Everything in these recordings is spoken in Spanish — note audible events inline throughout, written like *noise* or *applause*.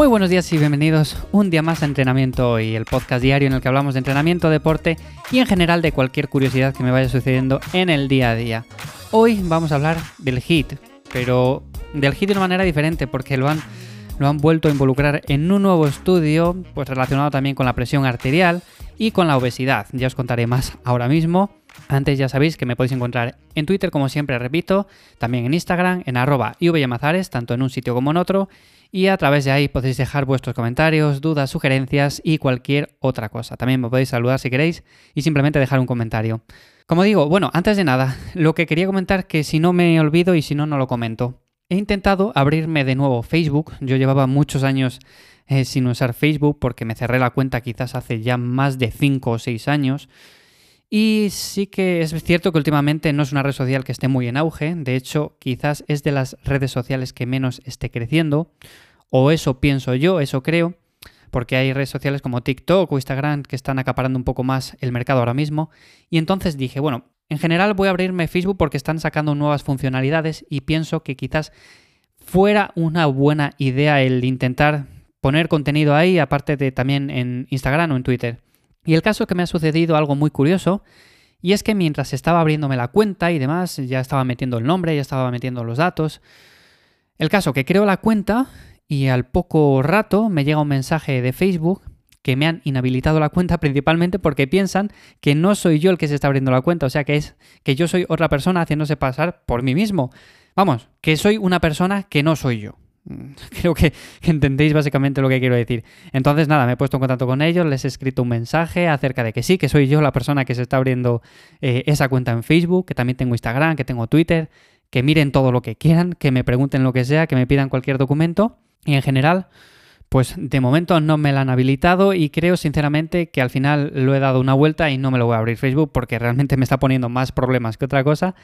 Muy buenos días y bienvenidos un día más a Entrenamiento y el podcast diario en el que hablamos de entrenamiento, deporte y en general de cualquier curiosidad que me vaya sucediendo en el día a día. Hoy vamos a hablar del HIT, pero del HIT de una manera diferente porque lo han, lo han vuelto a involucrar en un nuevo estudio pues relacionado también con la presión arterial y con la obesidad. Ya os contaré más ahora mismo. Antes ya sabéis que me podéis encontrar en Twitter, como siempre repito, también en Instagram, en arroba tanto en un sitio como en otro, y a través de ahí podéis dejar vuestros comentarios, dudas, sugerencias y cualquier otra cosa. También me podéis saludar si queréis y simplemente dejar un comentario. Como digo, bueno, antes de nada, *laughs* lo que quería comentar que si no me olvido y si no, no lo comento. He intentado abrirme de nuevo Facebook, yo llevaba muchos años eh, sin usar Facebook porque me cerré la cuenta quizás hace ya más de 5 o 6 años. Y sí que es cierto que últimamente no es una red social que esté muy en auge, de hecho quizás es de las redes sociales que menos esté creciendo, o eso pienso yo, eso creo, porque hay redes sociales como TikTok o Instagram que están acaparando un poco más el mercado ahora mismo, y entonces dije, bueno, en general voy a abrirme Facebook porque están sacando nuevas funcionalidades y pienso que quizás fuera una buena idea el intentar poner contenido ahí, aparte de también en Instagram o en Twitter. Y el caso que me ha sucedido algo muy curioso, y es que mientras estaba abriéndome la cuenta y demás, ya estaba metiendo el nombre, ya estaba metiendo los datos. El caso que creo la cuenta y al poco rato me llega un mensaje de Facebook que me han inhabilitado la cuenta *laughs* principalmente porque piensan que no soy yo el que se está abriendo la cuenta, o sea que es que yo soy otra persona haciéndose pasar por mí mismo. Vamos, que soy una persona que no soy yo. *laughs* Creo que, *laughs* entendéis básicamente lo que quiero decir. Entonces, nada, me he puesto en contacto con ellos, les he escrito un mensaje acerca de que sí, que soy yo la persona que se está abriendo eh, esa cuenta en Facebook, que también tengo Instagram, que tengo Twitter, que miren todo lo que quieran, que me pregunten lo que sea, que me pidan cualquier documento. Y en general, pues de momento no me la han habilitado y creo sinceramente que al final lo he dado una vuelta y no me lo voy a abrir Facebook porque realmente me está poniendo más problemas que otra cosa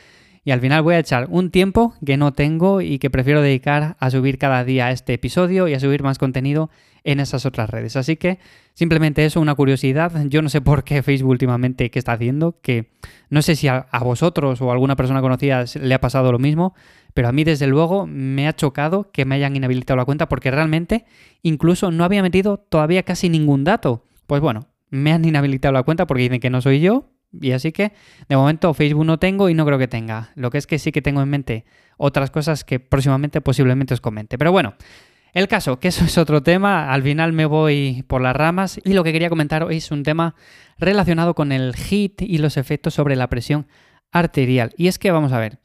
y al final voy a echar un tiempo que no tengo y que prefiero dedicar a subir cada día este episodio y a subir más contenido en esas otras redes. Así que simplemente eso, una curiosidad. Yo no sé por qué Facebook últimamente qué está haciendo, que no sé si a, vosotros o a alguna persona conocida le ha pasado lo mismo, pero a mí desde luego me ha chocado que me hayan inhabilitado la cuenta porque realmente incluso no había metido todavía casi ningún dato. Pues bueno, me han inhabilitado la cuenta porque dicen que no soy yo, y así que de momento Facebook no tengo y no creo que tenga. Lo que es que sí que tengo en mente otras cosas que próximamente posiblemente os comente. Pero bueno, el caso, que eso *laughs* es otro tema, al final me voy por las ramas y lo que quería comentar hoy es un tema relacionado con el HIT y los efectos sobre la presión arterial. Y es que vamos a ver,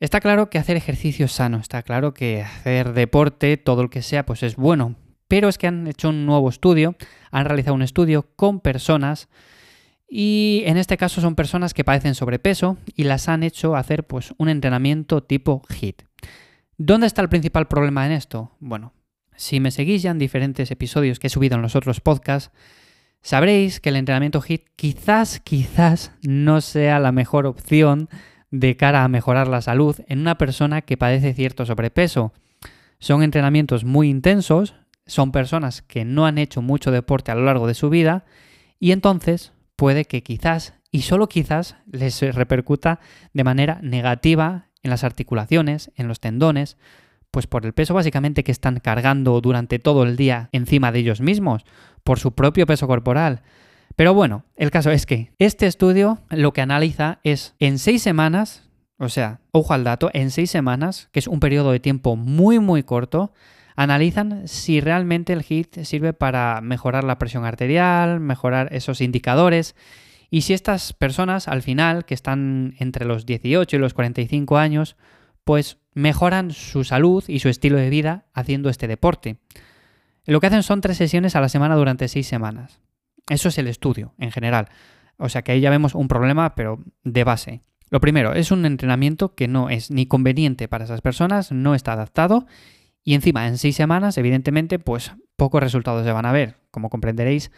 está claro que hacer ejercicio es sano, está claro que hacer deporte, todo lo que sea, pues es bueno. Pero es que han hecho un nuevo estudio, han realizado un estudio con personas y en este caso son personas que padecen sobrepeso y las han hecho hacer pues un entrenamiento tipo HIT. ¿Dónde está el principal problema en esto? Bueno, si me seguís ya en diferentes episodios que he subido en los otros podcasts, sabréis que el entrenamiento HIT quizás, quizás no sea la mejor opción de cara a mejorar la salud en una persona que padece cierto sobrepeso. Son entrenamientos muy intensos, son personas que no han hecho mucho deporte a lo largo de su vida y entonces puede que quizás, y solo quizás, les repercuta de manera negativa en las articulaciones, en los tendones, pues por el peso básicamente que están cargando durante todo el día encima de ellos mismos, por su propio peso corporal. Pero bueno, el caso es que este estudio lo que analiza es en seis semanas, o sea, ojo al dato, en seis semanas, que es un periodo de tiempo muy muy corto, analizan si realmente el HIT sirve para mejorar la presión arterial, mejorar esos indicadores y si estas personas al final, que están entre los 18 y los 45 años, pues mejoran su salud y su estilo de vida haciendo este deporte. Lo que hacen son tres sesiones a la semana durante seis semanas. Eso es el estudio en general. O sea que ahí ya vemos un problema, pero de base. Lo primero, es un entrenamiento que no es ni conveniente para esas personas, no está adaptado y encima, en seis semanas, evidentemente, pues pocos resultados se van a ver. Como comprenderéis,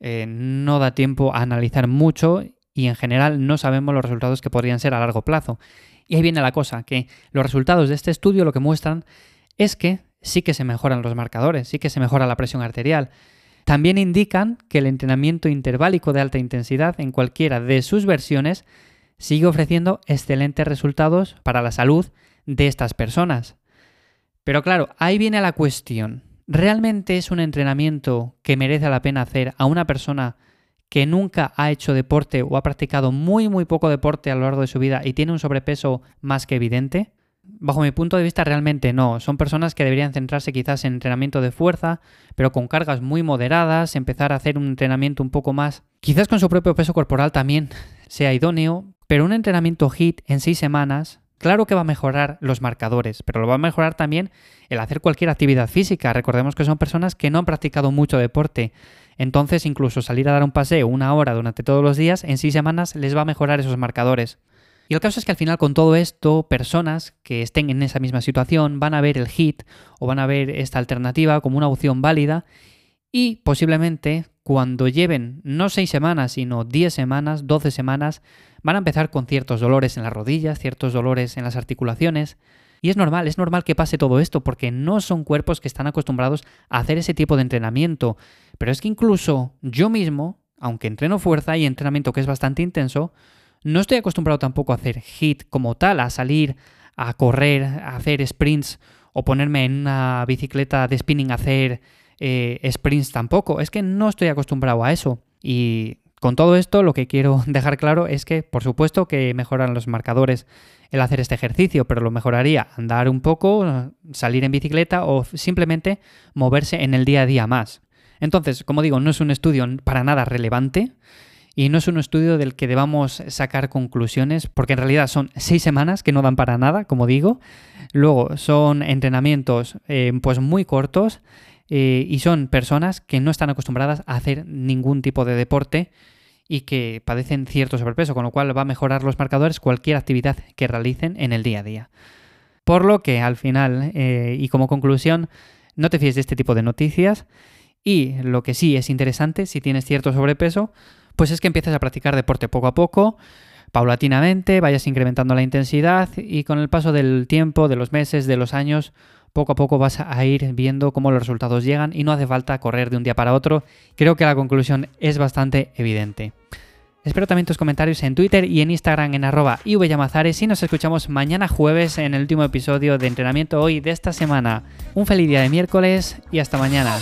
eh, no da tiempo a analizar mucho y en general no sabemos los resultados que podrían ser a largo plazo. Y ahí viene la cosa, que los resultados de este estudio lo que muestran es que sí que se mejoran los marcadores, sí que se mejora la presión arterial. También indican que el entrenamiento interválico de alta intensidad en cualquiera de sus versiones sigue ofreciendo excelentes resultados para la salud de estas personas. Pero claro, ahí viene la cuestión. ¿realmente es un entrenamiento que merece la pena hacer a una persona que nunca ha hecho deporte o ha practicado muy muy poco deporte a lo largo de su vida y tiene un sobrepeso más que evidente? Bajo mi punto de vista realmente no, son personas que deberían centrarse quizás en entrenamiento de fuerza, pero con cargas muy moderadas, empezar a hacer un entrenamiento un poco más, quizás con su propio peso corporal también *laughs* sea idóneo, pero un entrenamiento HIT en seis semanas, claro que va a mejorar los marcadores, pero lo va a mejorar también el hacer cualquier actividad física. Recordemos que son personas que no han practicado mucho deporte entonces, incluso salir a dar un paseo una hora durante todos los días, en seis semanas les va a mejorar esos marcadores. Y el caso es que al final con todo esto, personas que estén en esa misma situación van a ver el HIT o van a ver esta alternativa como una opción válida y posiblemente cuando lleven no seis semanas, sino 10 semanas, 12 semanas, van a empezar con ciertos dolores en las rodillas, ciertos dolores en las articulaciones, y es normal, es normal que pase todo esto porque no son cuerpos que están acostumbrados a hacer ese tipo de entrenamiento. Pero es que incluso yo mismo, aunque entreno fuerza y entrenamiento que es bastante intenso, no estoy acostumbrado tampoco a hacer hit como tal, a salir a correr, a hacer sprints o ponerme en una bicicleta de spinning a hacer eh, sprints tampoco. Es que no estoy acostumbrado a eso. Y con todo esto lo que quiero *laughs* dejar claro es que por supuesto que mejoran los marcadores el hacer este ejercicio, pero lo mejoraría andar un poco, salir en bicicleta o simplemente moverse en el día a día más. Entonces, como digo, no es un estudio para nada relevante y no es un estudio del que debamos sacar conclusiones, porque en realidad son seis semanas que no dan para nada, como digo. Luego son entrenamientos eh, pues muy cortos eh, y son personas que no están acostumbradas a hacer ningún tipo de deporte y que padecen cierto sobrepeso, con lo cual va a mejorar los marcadores cualquier actividad que realicen en el día a día. Por lo que al final eh, y como conclusión, no te fíes de este tipo de noticias y lo que sí es interesante si tienes cierto sobrepeso, pues es que empieces a practicar deporte poco a poco, paulatinamente, vayas incrementando la intensidad y con el paso del tiempo, de los meses, de los años, poco a poco vas a ir viendo cómo los resultados llegan y no hace falta correr de un día para otro. Creo que la conclusión es bastante evidente. Espero también tus comentarios en Twitter y en Instagram en arroba ivyamazares y nos escuchamos mañana jueves en el último episodio de entrenamiento hoy de esta semana. Un feliz día de miércoles y hasta mañana.